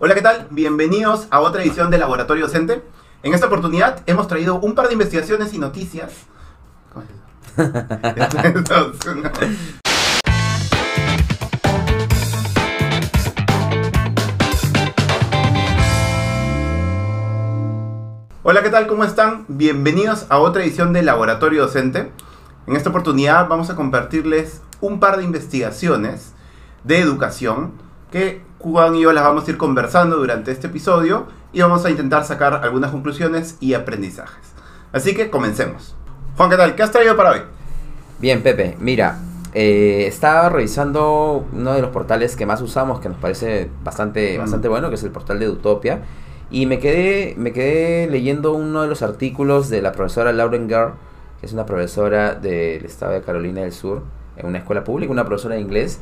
Hola, ¿qué tal? Bienvenidos a otra edición de Laboratorio Docente. En esta oportunidad hemos traído un par de investigaciones y noticias. Hola, ¿qué tal? ¿Cómo están? Bienvenidos a otra edición de Laboratorio Docente. En esta oportunidad vamos a compartirles un par de investigaciones de educación que Juan y yo las vamos a ir conversando durante este episodio y vamos a intentar sacar algunas conclusiones y aprendizajes. Así que comencemos. Juan, ¿qué tal? ¿Qué has traído para hoy? Bien, Pepe, mira, eh, estaba revisando uno de los portales que más usamos, que nos parece bastante, Mm. bastante bueno, que es el portal de Utopia. Y me quedé, me quedé leyendo uno de los artículos de la profesora Lauren Garr, que es una profesora del estado de Carolina del Sur, en una escuela pública, una profesora de inglés.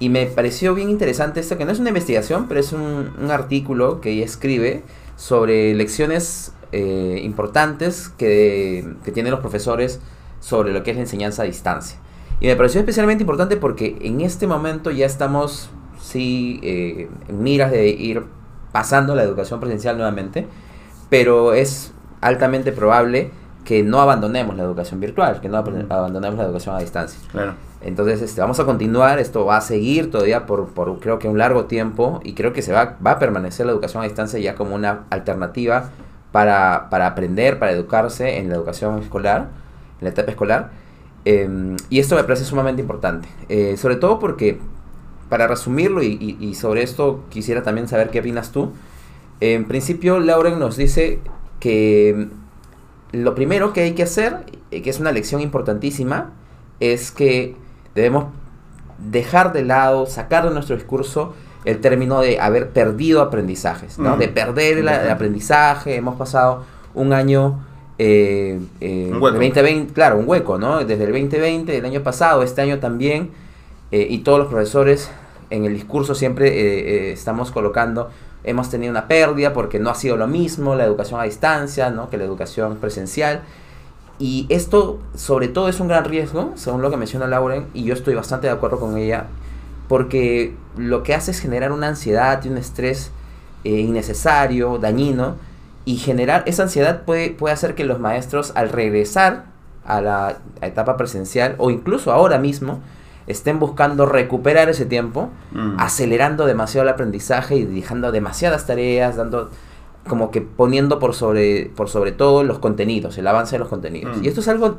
Y me pareció bien interesante esto, que no es una investigación, pero es un, un artículo que ella escribe sobre lecciones eh, importantes que, que tienen los profesores sobre lo que es la enseñanza a distancia. Y me pareció especialmente importante porque en este momento ya estamos, sí, eh, en miras de ir pasando la educación presencial nuevamente, pero es altamente probable que no abandonemos la educación virtual, que no ab- abandonemos la educación a distancia. Claro. Entonces, este, vamos a continuar, esto va a seguir todavía por, creo que un largo tiempo y creo que se va, va a permanecer la educación a distancia ya como una alternativa para, para aprender, para educarse en la educación escolar, en la etapa escolar. Eh, y esto me parece sumamente importante, Eh, sobre todo porque, para resumirlo y, y- sobre esto quisiera también saber qué opinas tú, en principio Lauren nos dice que lo primero que hay que hacer, eh, que es una lección importantísima, es que debemos dejar de lado, sacar de nuestro discurso el término de haber perdido aprendizajes, ¿no? De perder el, el aprendizaje. Hemos pasado un año... eh, eh, Un hueco. de 2020, claro, un hueco, ¿no? Desde el 2020, del año pasado, este año también, eh, y todos los profesores en el discurso siempre eh, estamos colocando, hemos tenido una pérdida porque no ha sido lo mismo la educación a distancia, ¿no? Que la educación presencial. Y esto, sobre todo, es un gran riesgo, según lo que menciona Lauren, y yo estoy bastante de acuerdo con ella, porque lo que hace es generar una ansiedad y un estrés eh, innecesario, dañino, y generar esa ansiedad puede, puede hacer que los maestros, al regresar a la etapa presencial, o incluso ahora mismo, estén buscando recuperar ese tiempo, Mm. acelerando demasiado el aprendizaje y dejando demasiadas tareas, dando como que poniendo por sobre por sobre todo los contenidos, el avance de los contenidos. Mm. Y esto es algo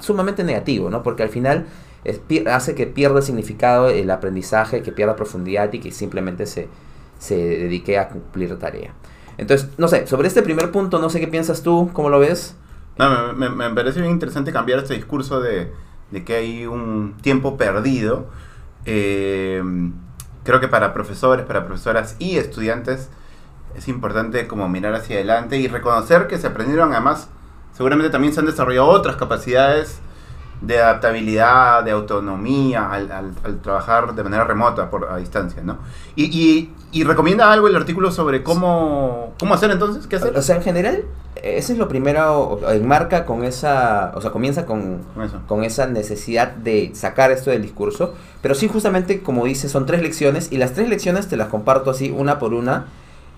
sumamente negativo, ¿no? Porque al final es hace que pierda significado el aprendizaje, que pierda profundidad y que simplemente se, se dedique a cumplir tarea. Entonces, no sé, sobre este primer punto, no sé qué piensas tú, ¿cómo lo ves? No, me, me- me parece bien interesante cambiar este discurso de, de que hay un tiempo perdido. Eh, creo que para profesores, para profesoras y estudiantes es importante como mirar hacia adelante y reconocer que se aprendieron además, seguramente también se han desarrollado otras capacidades de adaptabilidad, de autonomía al, al- al trabajar de manera remota por a distancia, ¿no? Y, y- y recomienda algo el artículo sobre cómo, cómo hacer entonces, qué hacer. O sea, en general, eso es lo primero, enmarca con esa, o sea, comienza con, con esa necesidad de sacar esto del discurso. Pero sí, justamente, como dice, son tres lecciones y las tres lecciones te las comparto así, una por una.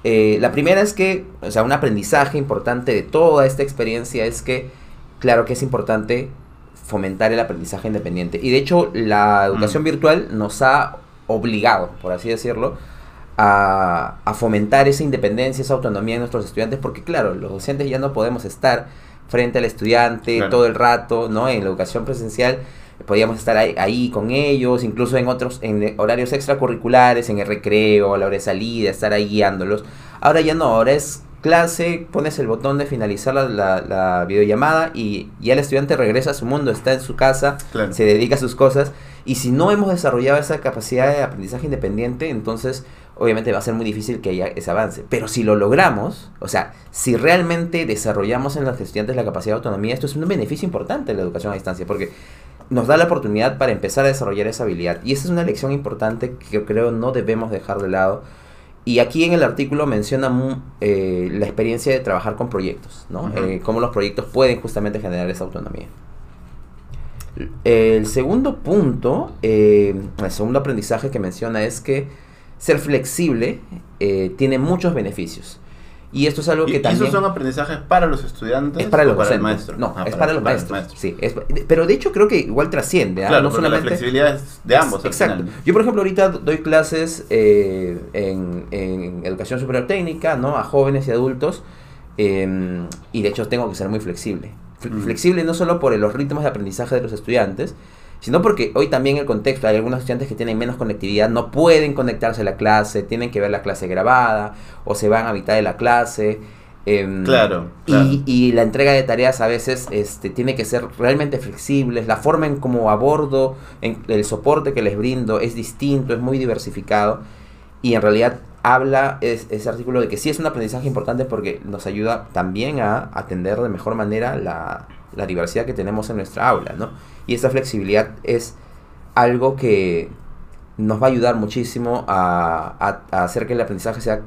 Eh, la primera es que, o sea, un aprendizaje importante de toda esta experiencia es que, claro que es importante fomentar el aprendizaje independiente. Y de hecho, la educación Mm. virtual nos ha obligado, por así decirlo, a, a fomentar esa independencia, esa autonomía en nuestros estudiantes, porque claro, los docentes ya no podemos estar frente al estudiante Claro. todo el rato, ¿no? En la educación presencial podíamos estar ahí, ahí con ellos, incluso en otros, en horarios extracurriculares, en el recreo, a la hora de salida, estar ahí guiándolos. Ahora ya no, ahora es clase, pones el botón de finalizar la, la- la videollamada y ya el estudiante regresa a su mundo, está en su casa, Claro. se dedica a sus cosas. Y si no hemos desarrollado esa capacidad de aprendizaje independiente, entonces obviamente va a ser muy difícil que haya ese avance. Pero si lo logramos, o sea, si realmente desarrollamos en los estudiantes la capacidad de autonomía, esto es un beneficio importante en la educación a distancia, porque nos da la oportunidad para empezar a desarrollar esa habilidad. Y esa es una lección importante que creo no debemos dejar de lado. Y aquí en el artículo menciona eh, la experiencia de trabajar con proyectos, ¿no? Eh, cómo los proyectos pueden justamente generar esa autonomía. El segundo punto, eh, el segundo aprendizaje que menciona es que ser flexible tiene muchos beneficios. Y esto es algo que ¿Y también... esos son aprendizajes para los estudiantes Es para los o para el maestro? No, Ah, es para, los para maestros. maestro. Sí, es- pero de hecho creo que igual trasciende. ¿ah? Claro, no solamente la flexibilidad es de ambos. Exacto. Yo, por ejemplo, ahorita doy clases eh, en, en educación superior técnica, ¿no? A jóvenes y adultos. eh, y de hecho tengo que ser muy flexible. Fle- Mm. Flexible no solo por los ritmos de aprendizaje de los estudiantes, sino porque hoy también el contexto, hay algunos estudiantes que tienen menos conectividad, no pueden conectarse a la clase, tienen que ver la clase grabada, o se van a mitad de la clase. em, Claro, claro. Y, y la entrega de tareas a veces este, tiene que ser realmente flexibles, la forma en cómo abordo, en, el soporte que les brindo es distinto, es muy diversificado y en realidad habla es- ese artículo de que sí es un aprendizaje importante porque nos ayuda también a atender de mejor manera la, la diversidad que tenemos en nuestra aula, ¿no? Y esta flexibilidad es algo que nos va a ayudar muchísimo a, a- a hacer que el aprendizaje sea,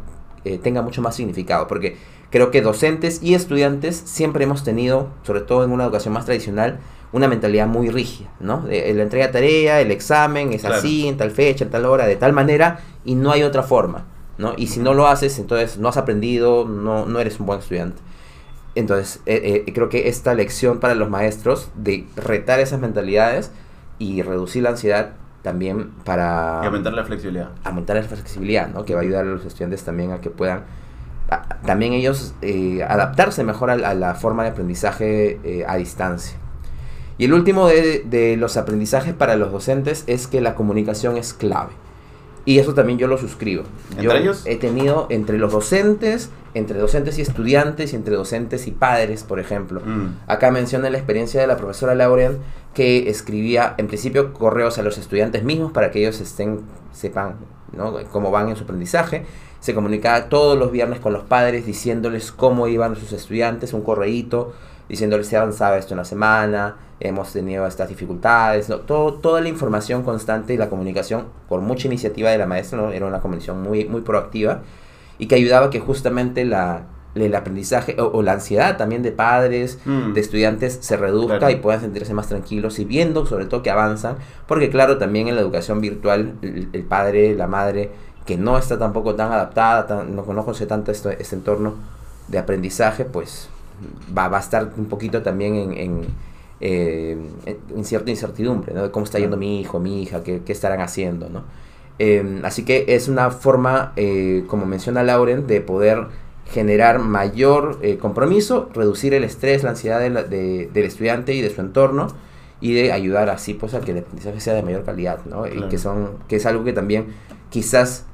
eh, tenga mucho más significado, porque creo que docentes y estudiantes siempre hemos tenido, sobre todo en una educación más tradicional, una mentalidad muy rígida, ¿no? De- la entrega de tarea, el examen, es Claro. así, en tal fecha, en tal hora, de tal manera, y no hay otra forma, ¿no? Y si no lo haces, entonces no has aprendido, no, no eres un buen estudiante. Entonces, eh, eh, creo que esta lección para los maestros de retar esas mentalidades y reducir la ansiedad también para Y aumentar la flexibilidad. aumentar la flexibilidad, ¿no? Que va a ayudar a los estudiantes también a que puedan a- también ellos eh, adaptarse mejor a, la- a la forma de aprendizaje a distancia. Y el último de, de los aprendizajes para los docentes es que la comunicación es clave. Y eso también yo lo suscribo. ¿Entre yo ellos? he tenido entre los docentes, entre docentes y estudiantes y entre docentes y padres, por ejemplo. Mm. Acá menciona la experiencia de la profesora Lauren que escribía en principio correos a los estudiantes mismos para que ellos estén sepan ¿no? cómo van en su aprendizaje. Se comunicaba todos los viernes con los padres diciéndoles cómo iban sus estudiantes, un correíto diciéndoles si avanzaba esto en la semana, hemos tenido estas dificultades, ¿no? Todo, toda la información constante y la comunicación por mucha iniciativa de la maestra, ¿no? era una comunicación muy, muy proactiva y que ayudaba a que justamente la, el aprendizaje o, o la ansiedad también de padres, Mm. de estudiantes se reduzca Claro. y puedan sentirse más tranquilos y viendo sobre todo que avanzan, porque claro, también en la educación virtual el, el padre, la madre, que no está tampoco tan adaptada, tan- no conoce tanto esto, este entorno de aprendizaje, pues va, va a estar un poquito también en, en, eh, en cierta incertidumbre, ¿no? De cómo está yendo mi hijo, mi hija, qué, qué estarán haciendo, ¿no? Eh, así que es una forma, eh, como menciona Lauren, de poder generar mayor eh, compromiso, reducir el estrés, la ansiedad de la- de- del estudiante y de su entorno y de ayudar así pues a que el aprendizaje sea de mayor calidad, ¿no? Y que son que es algo que también quizás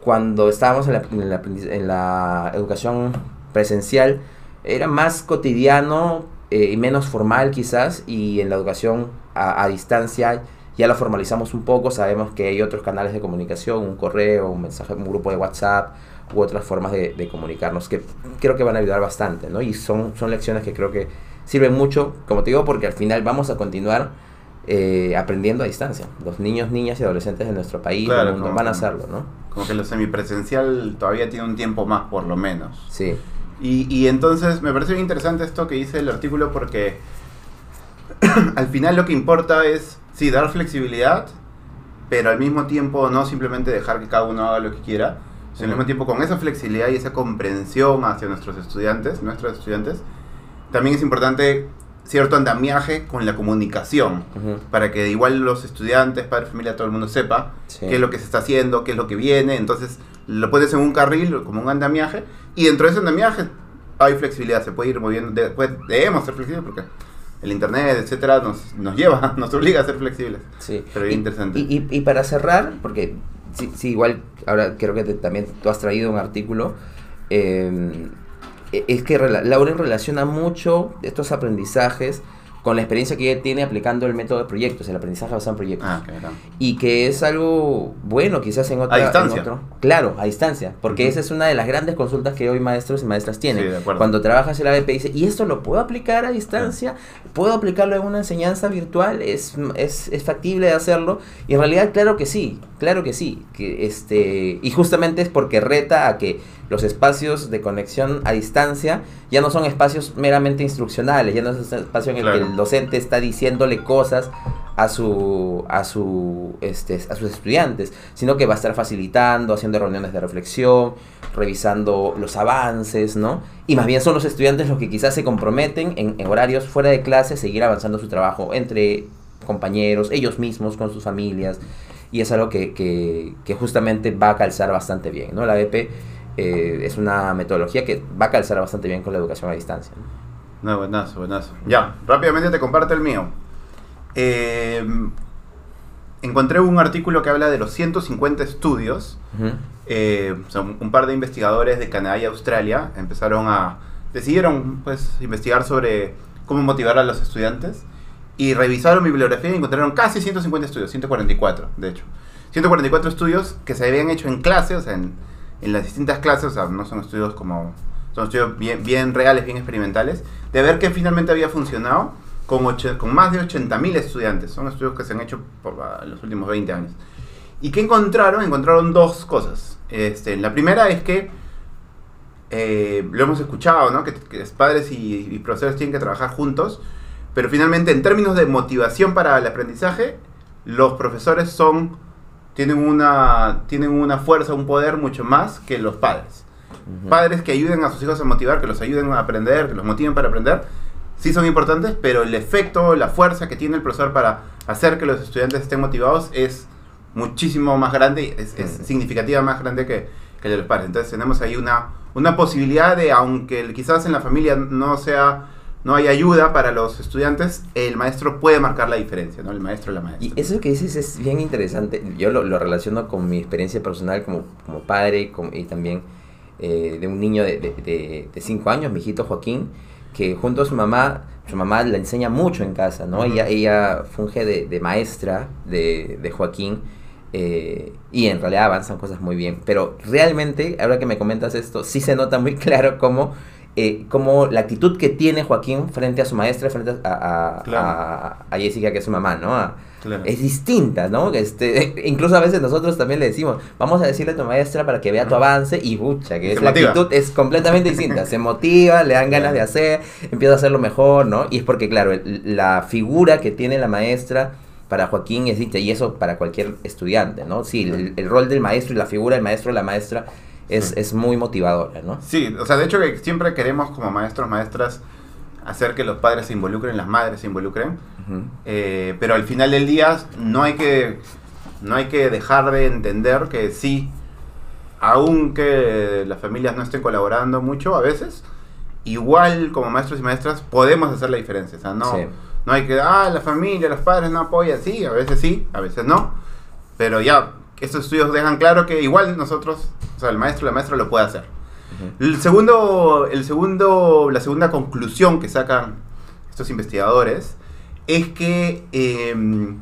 cuando estábamos en la, en la aprendiz- en la educación presencial era más cotidiano eh, y menos formal quizás y en la educación a, a distancia ya lo formalizamos un poco, sabemos que hay otros canales de comunicación, un correo, un mensaje, un grupo de WhatsApp u otras formas de, de comunicarnos que creo que van a ayudar bastante, ¿no? Y son, son lecciones que creo que sirven mucho, como te digo, porque al final vamos a continuar eh, aprendiendo a distancia. Los niños, niñas y adolescentes de nuestro país, Claro, mundo, van a hacerlo, ¿no? Como que lo semipresencial todavía tiene un tiempo más, por lo menos. Sí. Y, y entonces me parece bien interesante esto que dice el artículo porque al final lo que importa es, sí, dar flexibilidad, pero al mismo tiempo no simplemente dejar que cada uno haga lo que quiera, sino al mismo tiempo con esa flexibilidad y esa comprensión hacia nuestros estudiantes, nuestros estudiantes, también es importante cierto andamiaje con la comunicación, para que igual los estudiantes, padres, familia, todo el mundo sepa Sí. qué es lo que se está haciendo, qué es lo que viene, entonces lo pones en un carril como un andamiaje y dentro de ese andamiaje hay flexibilidad, se puede ir moviendo, después debemos ser flexibles porque el internet, etcétera, nos, nos lleva, nos obliga a ser flexibles. Sí. Pero y, interesante. Y, y- y para cerrar, porque sí, sí, igual ahora creo que te- también tú has traído un artículo, eh, es que Lauren relaciona mucho estos aprendizajes con la experiencia que ella tiene aplicando el método de proyectos, el aprendizaje basado en proyectos. Ah, claro. Y que es algo bueno quizás en otra... A distancia. en otro- claro, a distancia. Porque esa es una de las grandes consultas que hoy maestros y maestras tienen. Sí, de acuerdo. Cuando trabajas en la BP dice, ¿y esto lo puedo aplicar a distancia? ¿Puedo aplicarlo en una enseñanza virtual? ¿Es, es, es factible de hacerlo? Y en realidad, claro que sí, claro que sí. Que este, y justamente es porque reta a que los espacios de conexión a distancia ya no son espacios meramente instruccionales, ya no es un espacio en el que Claro. El docente está diciéndole cosas a su a su este a sus estudiantes sino que va a estar facilitando haciendo reuniones de reflexión revisando los avances no y más bien son los estudiantes los que quizás se comprometen en, horarios fuera de clase seguir avanzando su trabajo entre compañeros ellos mismos con sus familias y es algo que, que, que justamente va a calzar bastante bien no la BP eh, es una metodología que va a calzar bastante bien con la educación a distancia ¿no? No, buenazo, buenazo. Ya, rápidamente te comparto el mío. Eh, encontré un artículo que habla de los 150 estudios. Ujú. Eh, son un par de investigadores de Canadá y Australia empezaron a decidieron pues investigar sobre cómo motivar a los estudiantes y revisaron bibliografía y encontraron casi 150 estudios, 144 de hecho. 144 estudios que se habían hecho en clase, o sea, en, en las distintas clases, o sea, no son estudios como son estudios bien, bien reales, bien experimentales, de ver qué finalmente había funcionado con, oche- con más de 80.000 estudiantes. Son estudios que se han hecho por ah, los últimos 20 años. ¿Y qué encontraron? Encontraron dos cosas. Este, la primera es que, eh, lo hemos escuchado, ¿no? que, que padres y, y profesores tienen que trabajar juntos, pero finalmente en términos de motivación para el aprendizaje, los profesores son, tienen, una, tienen una fuerza, un poder mucho más que los padres Ujú. padres que ayuden a sus hijos a motivar, que los ayuden a aprender, que los motiven para aprender, sí son importantes, pero el efecto, la fuerza que tiene el profesor para hacer que los estudiantes estén motivados es muchísimo más grande, es, es Mm. significativa más grande que, que el de los padres. Entonces tenemos ahí una, una posibilidad de, aunque quizás en la familia no sea, no hay ayuda para los estudiantes, el maestro puede marcar la diferencia, ¿no? El maestro la maestra. Y eso que dices es bien interesante. Yo lo, lo relaciono con mi experiencia personal como, como padre con- y también eh, de un niño de 5 de, de cinco años, mi hijito Joaquín, que junto a su mamá, su mamá le enseña mucho en casa, ¿no? Ella, ella funge de, de maestra de, de Joaquín eh, y en realidad avanzan cosas muy bien. Pero realmente, ahora que me comentas esto, sí se nota muy claro cómo, eh, cómo la actitud que tiene Joaquín frente a su maestra, frente a, a, Claro. a- a Jessica, que es su mamá, ¿no? Claro. es distinta, ¿no? Este, incluso a veces nosotros también le decimos, vamos a decirle a tu maestra para que vea tu avance y bucha, que es la motiva. actitud es completamente distinta, se motiva, le dan ganas de hacer, empieza a hacerlo mejor, ¿no? Y es porque, claro, el- la figura que tiene la maestra para Joaquín es distinta y eso para cualquier estudiante, ¿no? Sí, el, el rol del maestro y la figura del maestro la maestra es, Sí. es muy motivadora, ¿no? Sí, o sea, de hecho que siempre queremos como maestros, maestras, hacer que los padres se involucren, las madres se involucren. Ujú. Eh, pero al final del día no hay que no hay que dejar de entender que sí, aunque las familias no estén colaborando mucho a veces, igual como maestros y maestras podemos hacer la diferencia. O sea, no, Sí. no hay que, ah, la familia, los padres no apoyan, sí, a veces sí, a veces no. Pero ya, estos estudios dejan claro que igual nosotros, sea, el maestro la maestra lo puede hacer. El segundo, el segundo, la segunda conclusión que sacan estos investigadores es que em,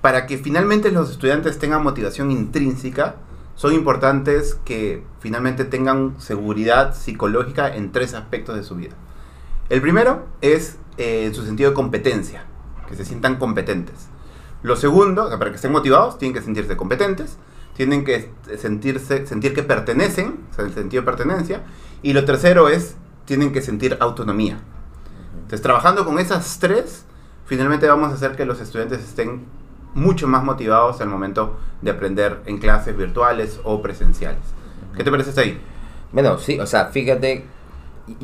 para que finalmente los estudiantes tengan motivación intrínseca, son importantes que finalmente tengan seguridad psicológica en tres aspectos de su vida. El primero es eh, su sentido de competencia, que se sientan competentes. Lo segundo, o sea, para que estén motivados, tienen que sentirse competentes, tienen que sentirse, sentir que pertenecen, o sea, el sentido de pertenencia. Y lo tercero es, tienen que sentir autonomía. Entonces, trabajando con esas tres, finalmente vamos a hacer que los estudiantes estén mucho más motivados al momento de aprender en clases virtuales o presenciales. ¿Qué te parece hasta ahí? Bueno, sí, o sea, fíjate,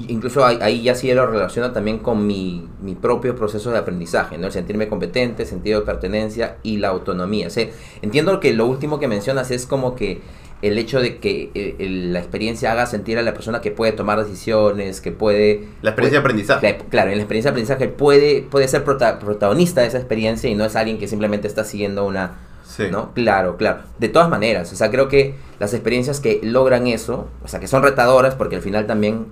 incluso ahí, ya sí lo relaciono también con mi, mi propio proceso de aprendizaje, ¿no? El sentirme competente, sentido de pertenencia y la autonomía. O sea, entiendo que lo último que mencionas es como que el hecho de que eh, el- la experiencia haga sentir a la persona que puede tomar decisiones, que puede... La experiencia de aprendizaje. Cla- Claro, en la experiencia de aprendizaje puede, puede ser prota- protagonista de esa experiencia y no es alguien que simplemente está siguiendo una, Sí. ¿no? Claro, claro. De todas maneras, o sea, creo que las experiencias que logran eso, o sea, que son retadoras, porque al final también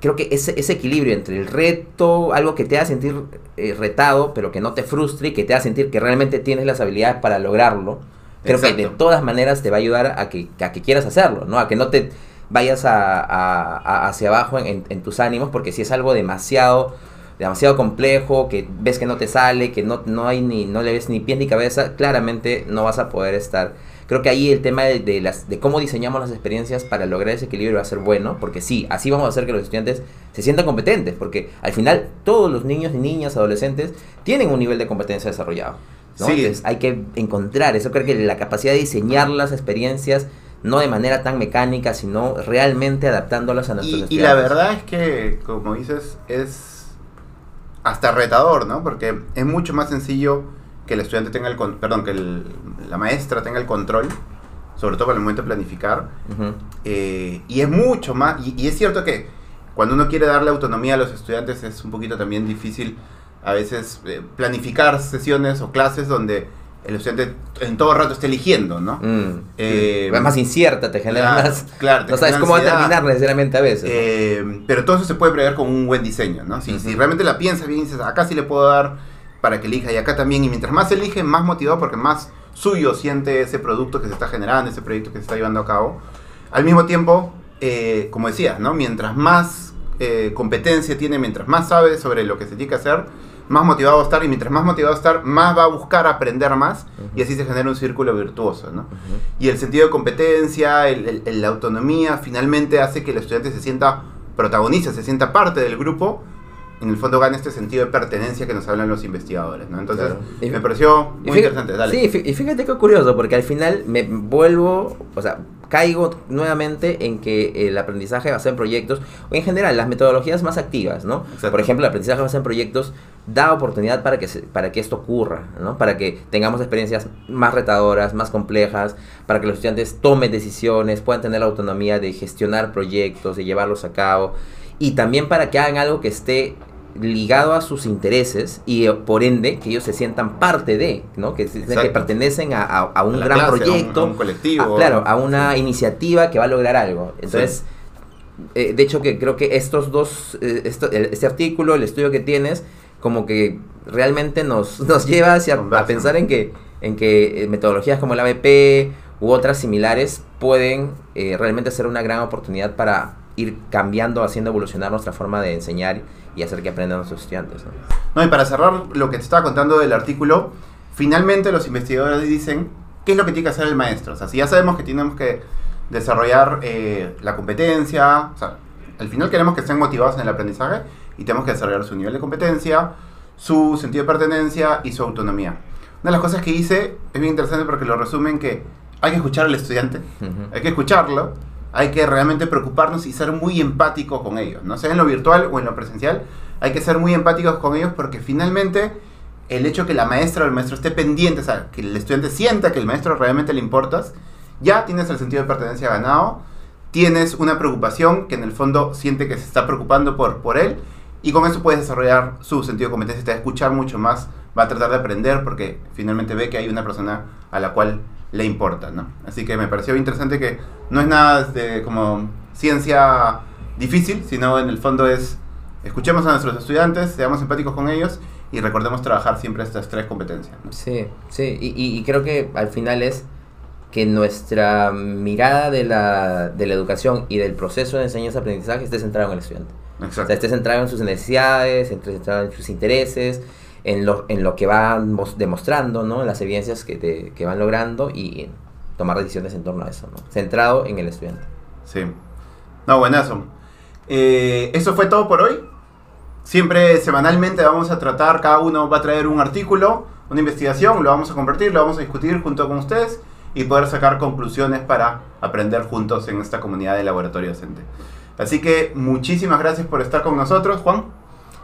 creo que ese, ese equilibrio entre el reto, algo que te haga sentir eh, retado, pero que no te frustre y que te haga sentir que realmente tienes las habilidades para lograrlo, creo que de Exacto. todas maneras te va a ayudar a que, a que quieras hacerlo, ¿no? A que no te vayas a, a- a- hacia abajo en, en tus ánimos, porque si es algo demasiado demasiado complejo, que ves que no te sale, que no, no hay ni, no le ves ni pie ni cabeza, claramente no vas a poder estar creo que ahí el tema de, de las, de cómo diseñamos las experiencias para lograr ese equilibrio va a ser bueno, porque sí, así vamos a hacer que los estudiantes se sientan competentes, porque al final todos los niños y niñas, adolescentes, tienen un nivel de competencia desarrollado. ¿no? Sí. Entonces hay que encontrar eso, creo que la capacidad de diseñar las experiencias no de manera tan mecánica, sino realmente adaptándolas a nuestros Y, y la estudiantes. verdad es que, como dices, es hasta retador, ¿no? Porque es mucho más sencillo que el estudiante tenga el, con- perdón, que el- la maestra tenga el control, sobre todo para el momento de planificar. Eh, y es mucho más, y, y es cierto que cuando uno quiere darle autonomía a los estudiantes es un poquito también difícil a veces eh, planificar sesiones o clases donde el estudiante en todo rato esté eligiendo, ¿no? Mm. Eh, es más incierta, te genera claro, más... claro, te no sabes cómo va a terminar necesariamente a veces. ¿no? Eh, pero todo eso se puede prever con un buen diseño, ¿no? Si, si realmente la piensas bien y dices, acá sí le puedo dar para que elija y acá también, y mientras más elige, más motivado porque más suyo siente ese producto que se está generando, ese proyecto que se está llevando a cabo. Al mismo tiempo, eh, como decías, ¿no? Mientras más eh, competencia tiene, mientras más sabe sobre lo que se tiene que hacer, más motivado va a estar y mientras más motivado va a estar, más va a buscar aprender más y así se genera un círculo virtuoso, ¿no? Y el sentido de competencia, el- el- la autonomía, finalmente hace que el estudiante se sienta protagonista, se sienta parte del grupo. En el fondo gana este sentido de pertenencia que nos hablan los investigadores, ¿no? Entonces, Claro. Me pareció muy interesante. Dale. Sí, y fíjate qué curioso, porque al final me vuelvo, o sea, caigo nuevamente en que el aprendizaje basado en proyectos, o en general las metodologías más activas, ¿no? Exacto. Por ejemplo, el aprendizaje basado en proyectos da oportunidad para que, se- para que esto ocurra, ¿no? Para que tengamos experiencias más retadoras, más complejas, para que los estudiantes tomen decisiones, puedan tener la autonomía de gestionar proyectos, de llevarlos a cabo, y también para que hagan algo que esté ligado a sus intereses y eh, por ende que ellos se sientan parte de, ¿no? Que, que pertenecen a, a- a un A gran clase, proyecto, a un colectivo. claro, a una iniciativa que va a lograr algo. Entonces, eh, de hecho que creo que estos dos, eh, esto- el- este artículo, el estudio que tienes, como que realmente nos, nos lleva hacia a pensar en que, en que metodologías como el ABP u otras similares pueden eh, realmente ser una gran oportunidad para ir cambiando, haciendo evolucionar nuestra forma de enseñar y hacer que aprendan nuestros estudiantes. ¿no? No, y para cerrar lo que te estaba contando del artículo, finalmente los investigadores dicen qué es lo que tiene que hacer el maestro. O sea, si ya sabemos que tenemos que desarrollar eh, la competencia, o sea, al final queremos que estén motivados en el aprendizaje y tenemos que desarrollar su nivel de competencia, su sentido de pertenencia y su autonomía. Una de las cosas que hice es bien interesante porque lo resumen que hay que escuchar al estudiante, hay que escucharlo, hay que realmente preocuparnos y ser muy empáticos con ellos, no sea en lo virtual o en lo presencial, hay que ser muy empáticos con ellos porque finalmente el hecho que la maestra o el maestro esté pendiente, o sea, que el estudiante sienta que el maestro realmente le importas, ya tienes el sentido de pertenencia ganado, tienes una preocupación que en el fondo siente que se está preocupando por, por él y con eso puedes desarrollar su sentido de competencia, te va a escuchar mucho más, va a tratar de aprender porque finalmente ve que hay una persona a la cual le importa, ¿no? Así que me pareció interesante que no es nada de como ciencia difícil, sino en el fondo es escuchemos a nuestros estudiantes, seamos empáticos con ellos y recordemos trabajar siempre estas tres competencias. ¿no? Sí, sí, y, y- creo que al final es que nuestra mirada de la, de la educación y del proceso de enseñanza-aprendizaje esté centrado en el estudiante. O Exacto. sea, esté centrado en sus necesidades, esté centrado en sus intereses, en lo, en lo que van mos- demostrando, ¿no? En las evidencias que, te- que van logrando y tomar decisiones en torno a eso, ¿no? Centrado en el estudiante. Sí. No, buenazo. Eh, eso fue todo por hoy. Siempre semanalmente vamos a tratar, cada uno va a traer un artículo, una investigación, lo vamos a compartir, lo vamos a discutir junto con ustedes y poder sacar conclusiones para aprender juntos en esta comunidad de laboratorio docente. Así que muchísimas gracias por estar con nosotros, Juan.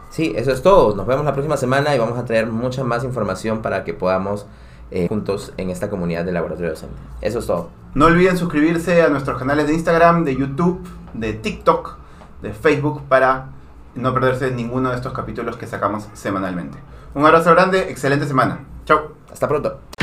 Sí, eso es todo. Nos vemos la próxima semana y vamos a traer mucha más información para que podamos eh, juntos en esta comunidad de laboratorio docente. Eso es todo. No olviden suscribirse a nuestros canales de Instagram, de YouTube, de TikTok, de Facebook para no perderse ninguno de estos capítulos que sacamos semanalmente. Un abrazo grande, excelente semana. Chao. Hasta pronto.